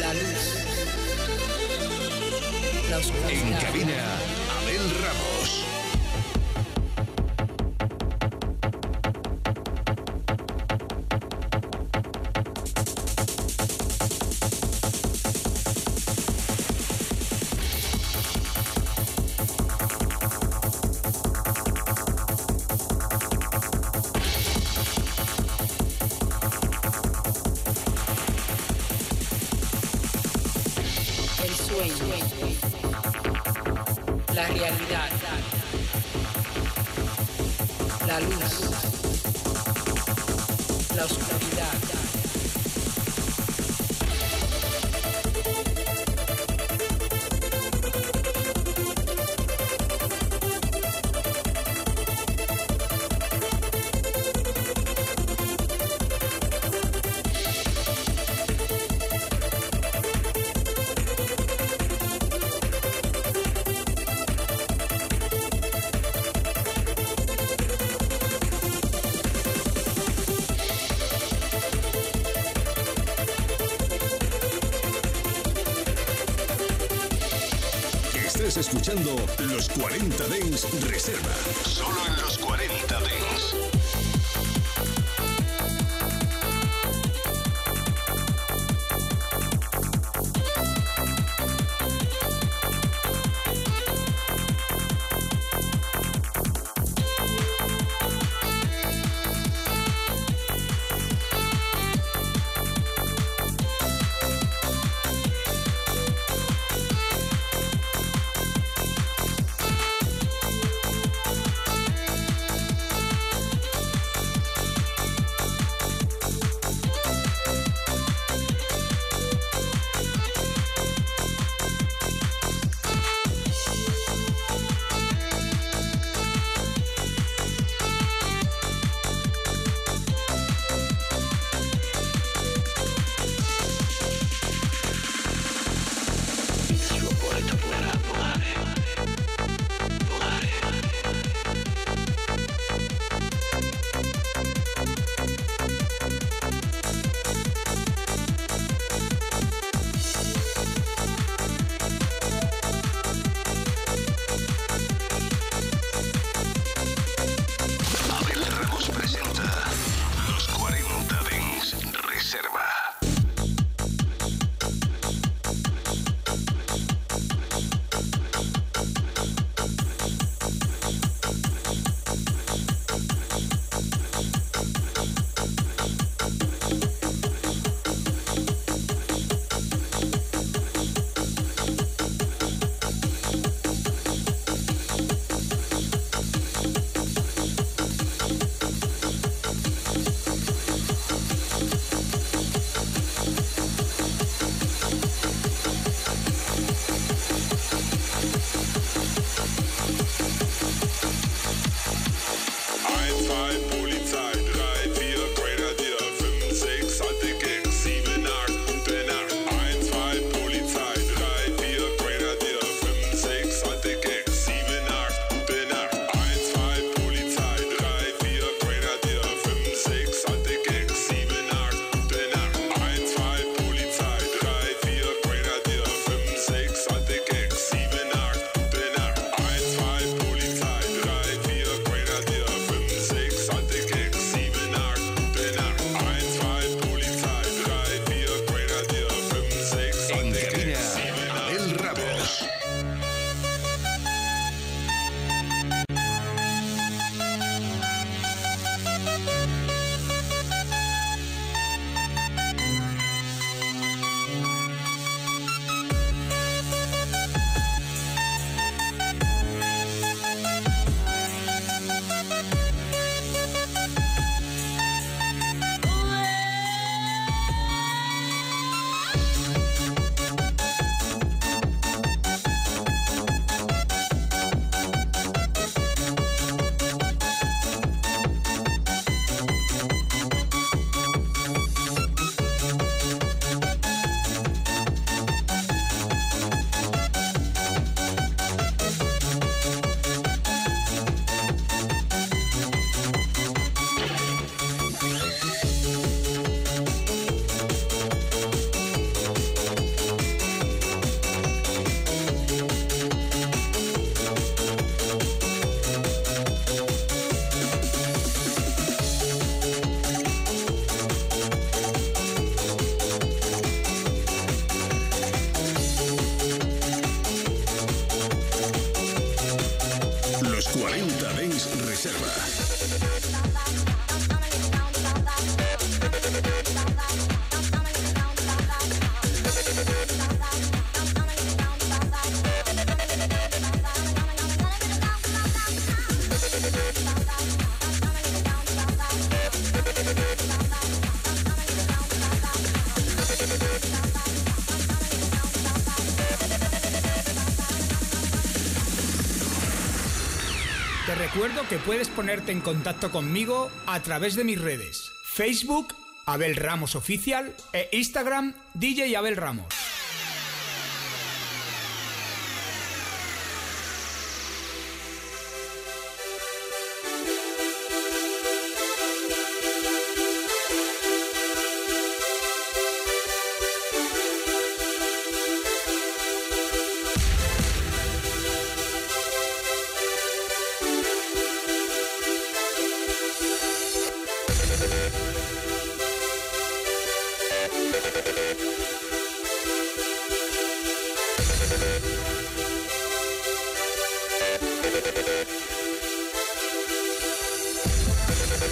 La luz. En cabina, Abel Ramos. Escuchando Los 40 Dens Reserva. Solo en Los que puedes ponerte en contacto conmigo a través de mis redes, Facebook, Abel Ramos Oficial e Instagram, DJ Abel Ramos.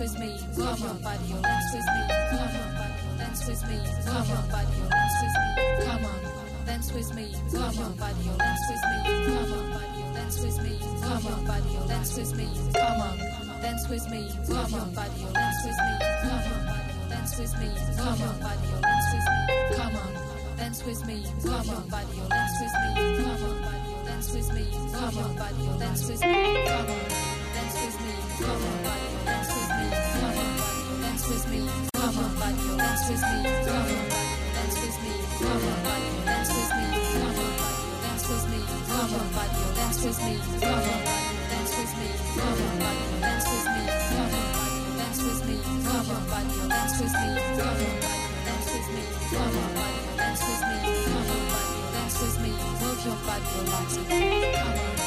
with me, come on, buddy, you dance with me, come on, buddy, you dance with me, come on, buddy, you dance with me, come on, dance with me, come on, buddy, you dance with me, come on, buddy, you dance with me, come on, buddy, you dance with me, come on, dance with me, come on, buddy, you dance with me, come on, dance with me, come on, buddy, you dance with me, come on, dance with me, come on, buddy, you dance with me, come on, buddy, you me, come on, buddy, you dance with me, come on, dance with me, come on, buddy come on, dance with me, come on, dance with me, come on, dance with me, come on, dance with me, come on, dance with me, come on, dance with me, come on, dance with me, come on, dance with me, come on, dance with me, come on, dance with me, come on, dance with me, come on, dance with me, move your body, relax it, come on.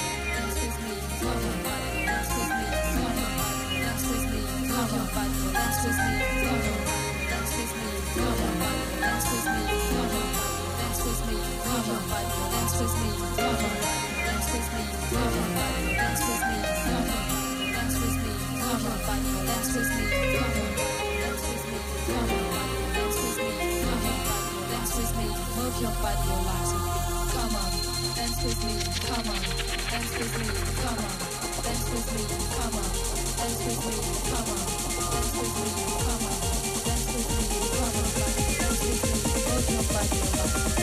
Come on, dance with me, come on, dance with me, come on dance with me.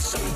some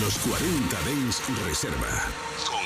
Los 40 Dens Reserva. Con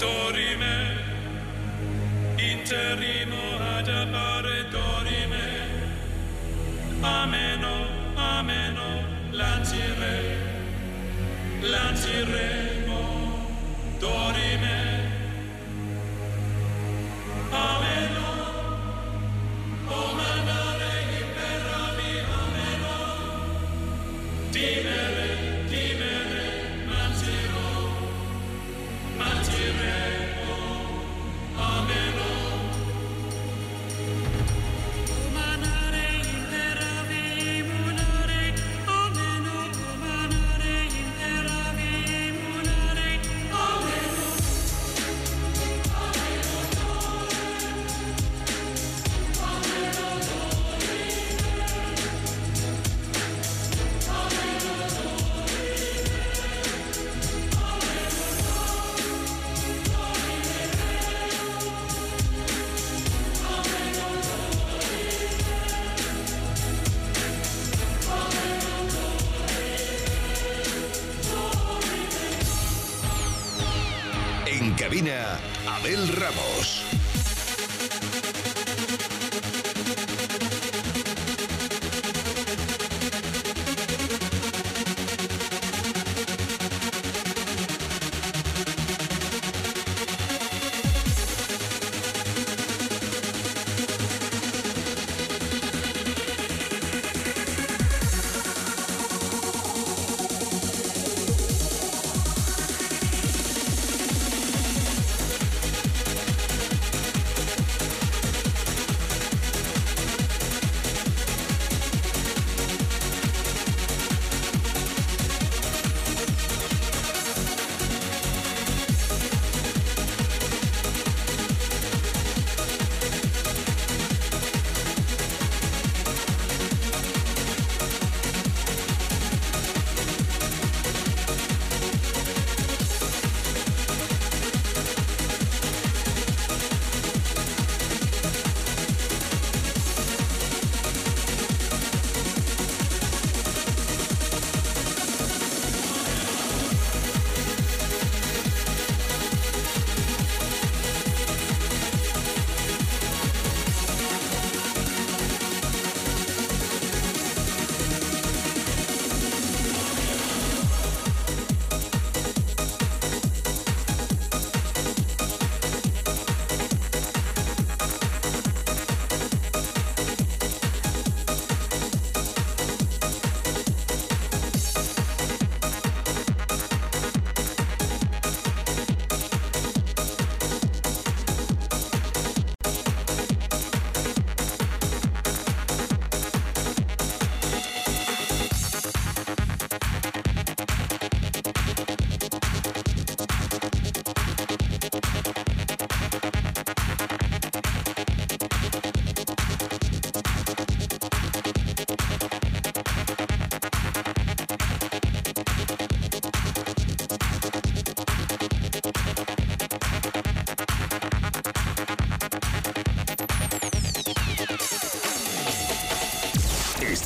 dorime, interrimo ad appare dorime, ameno, ameno, lancire, lanciremo dorime.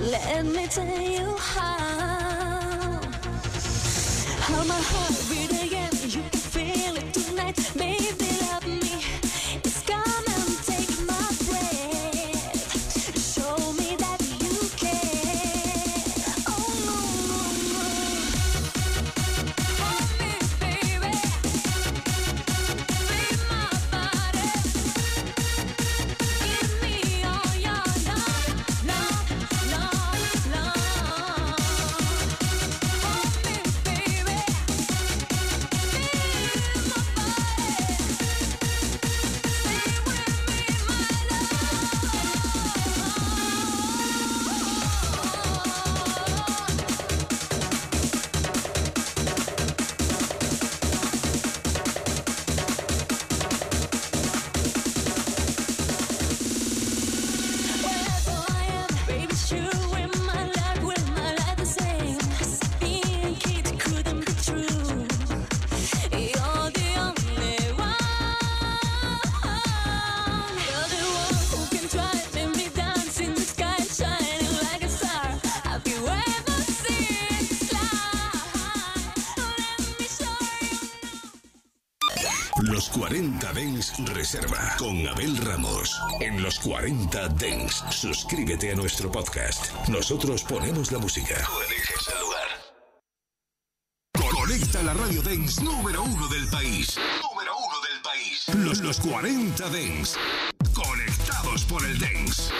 Let me take los 40 Dengs. Suscríbete a nuestro podcast. Nosotros ponemos la música. Tú eliges el lugar. Conecta la radio Dengs número uno del país. Número uno del país. Los, los 40 Dengs. Conectados por el Dengs.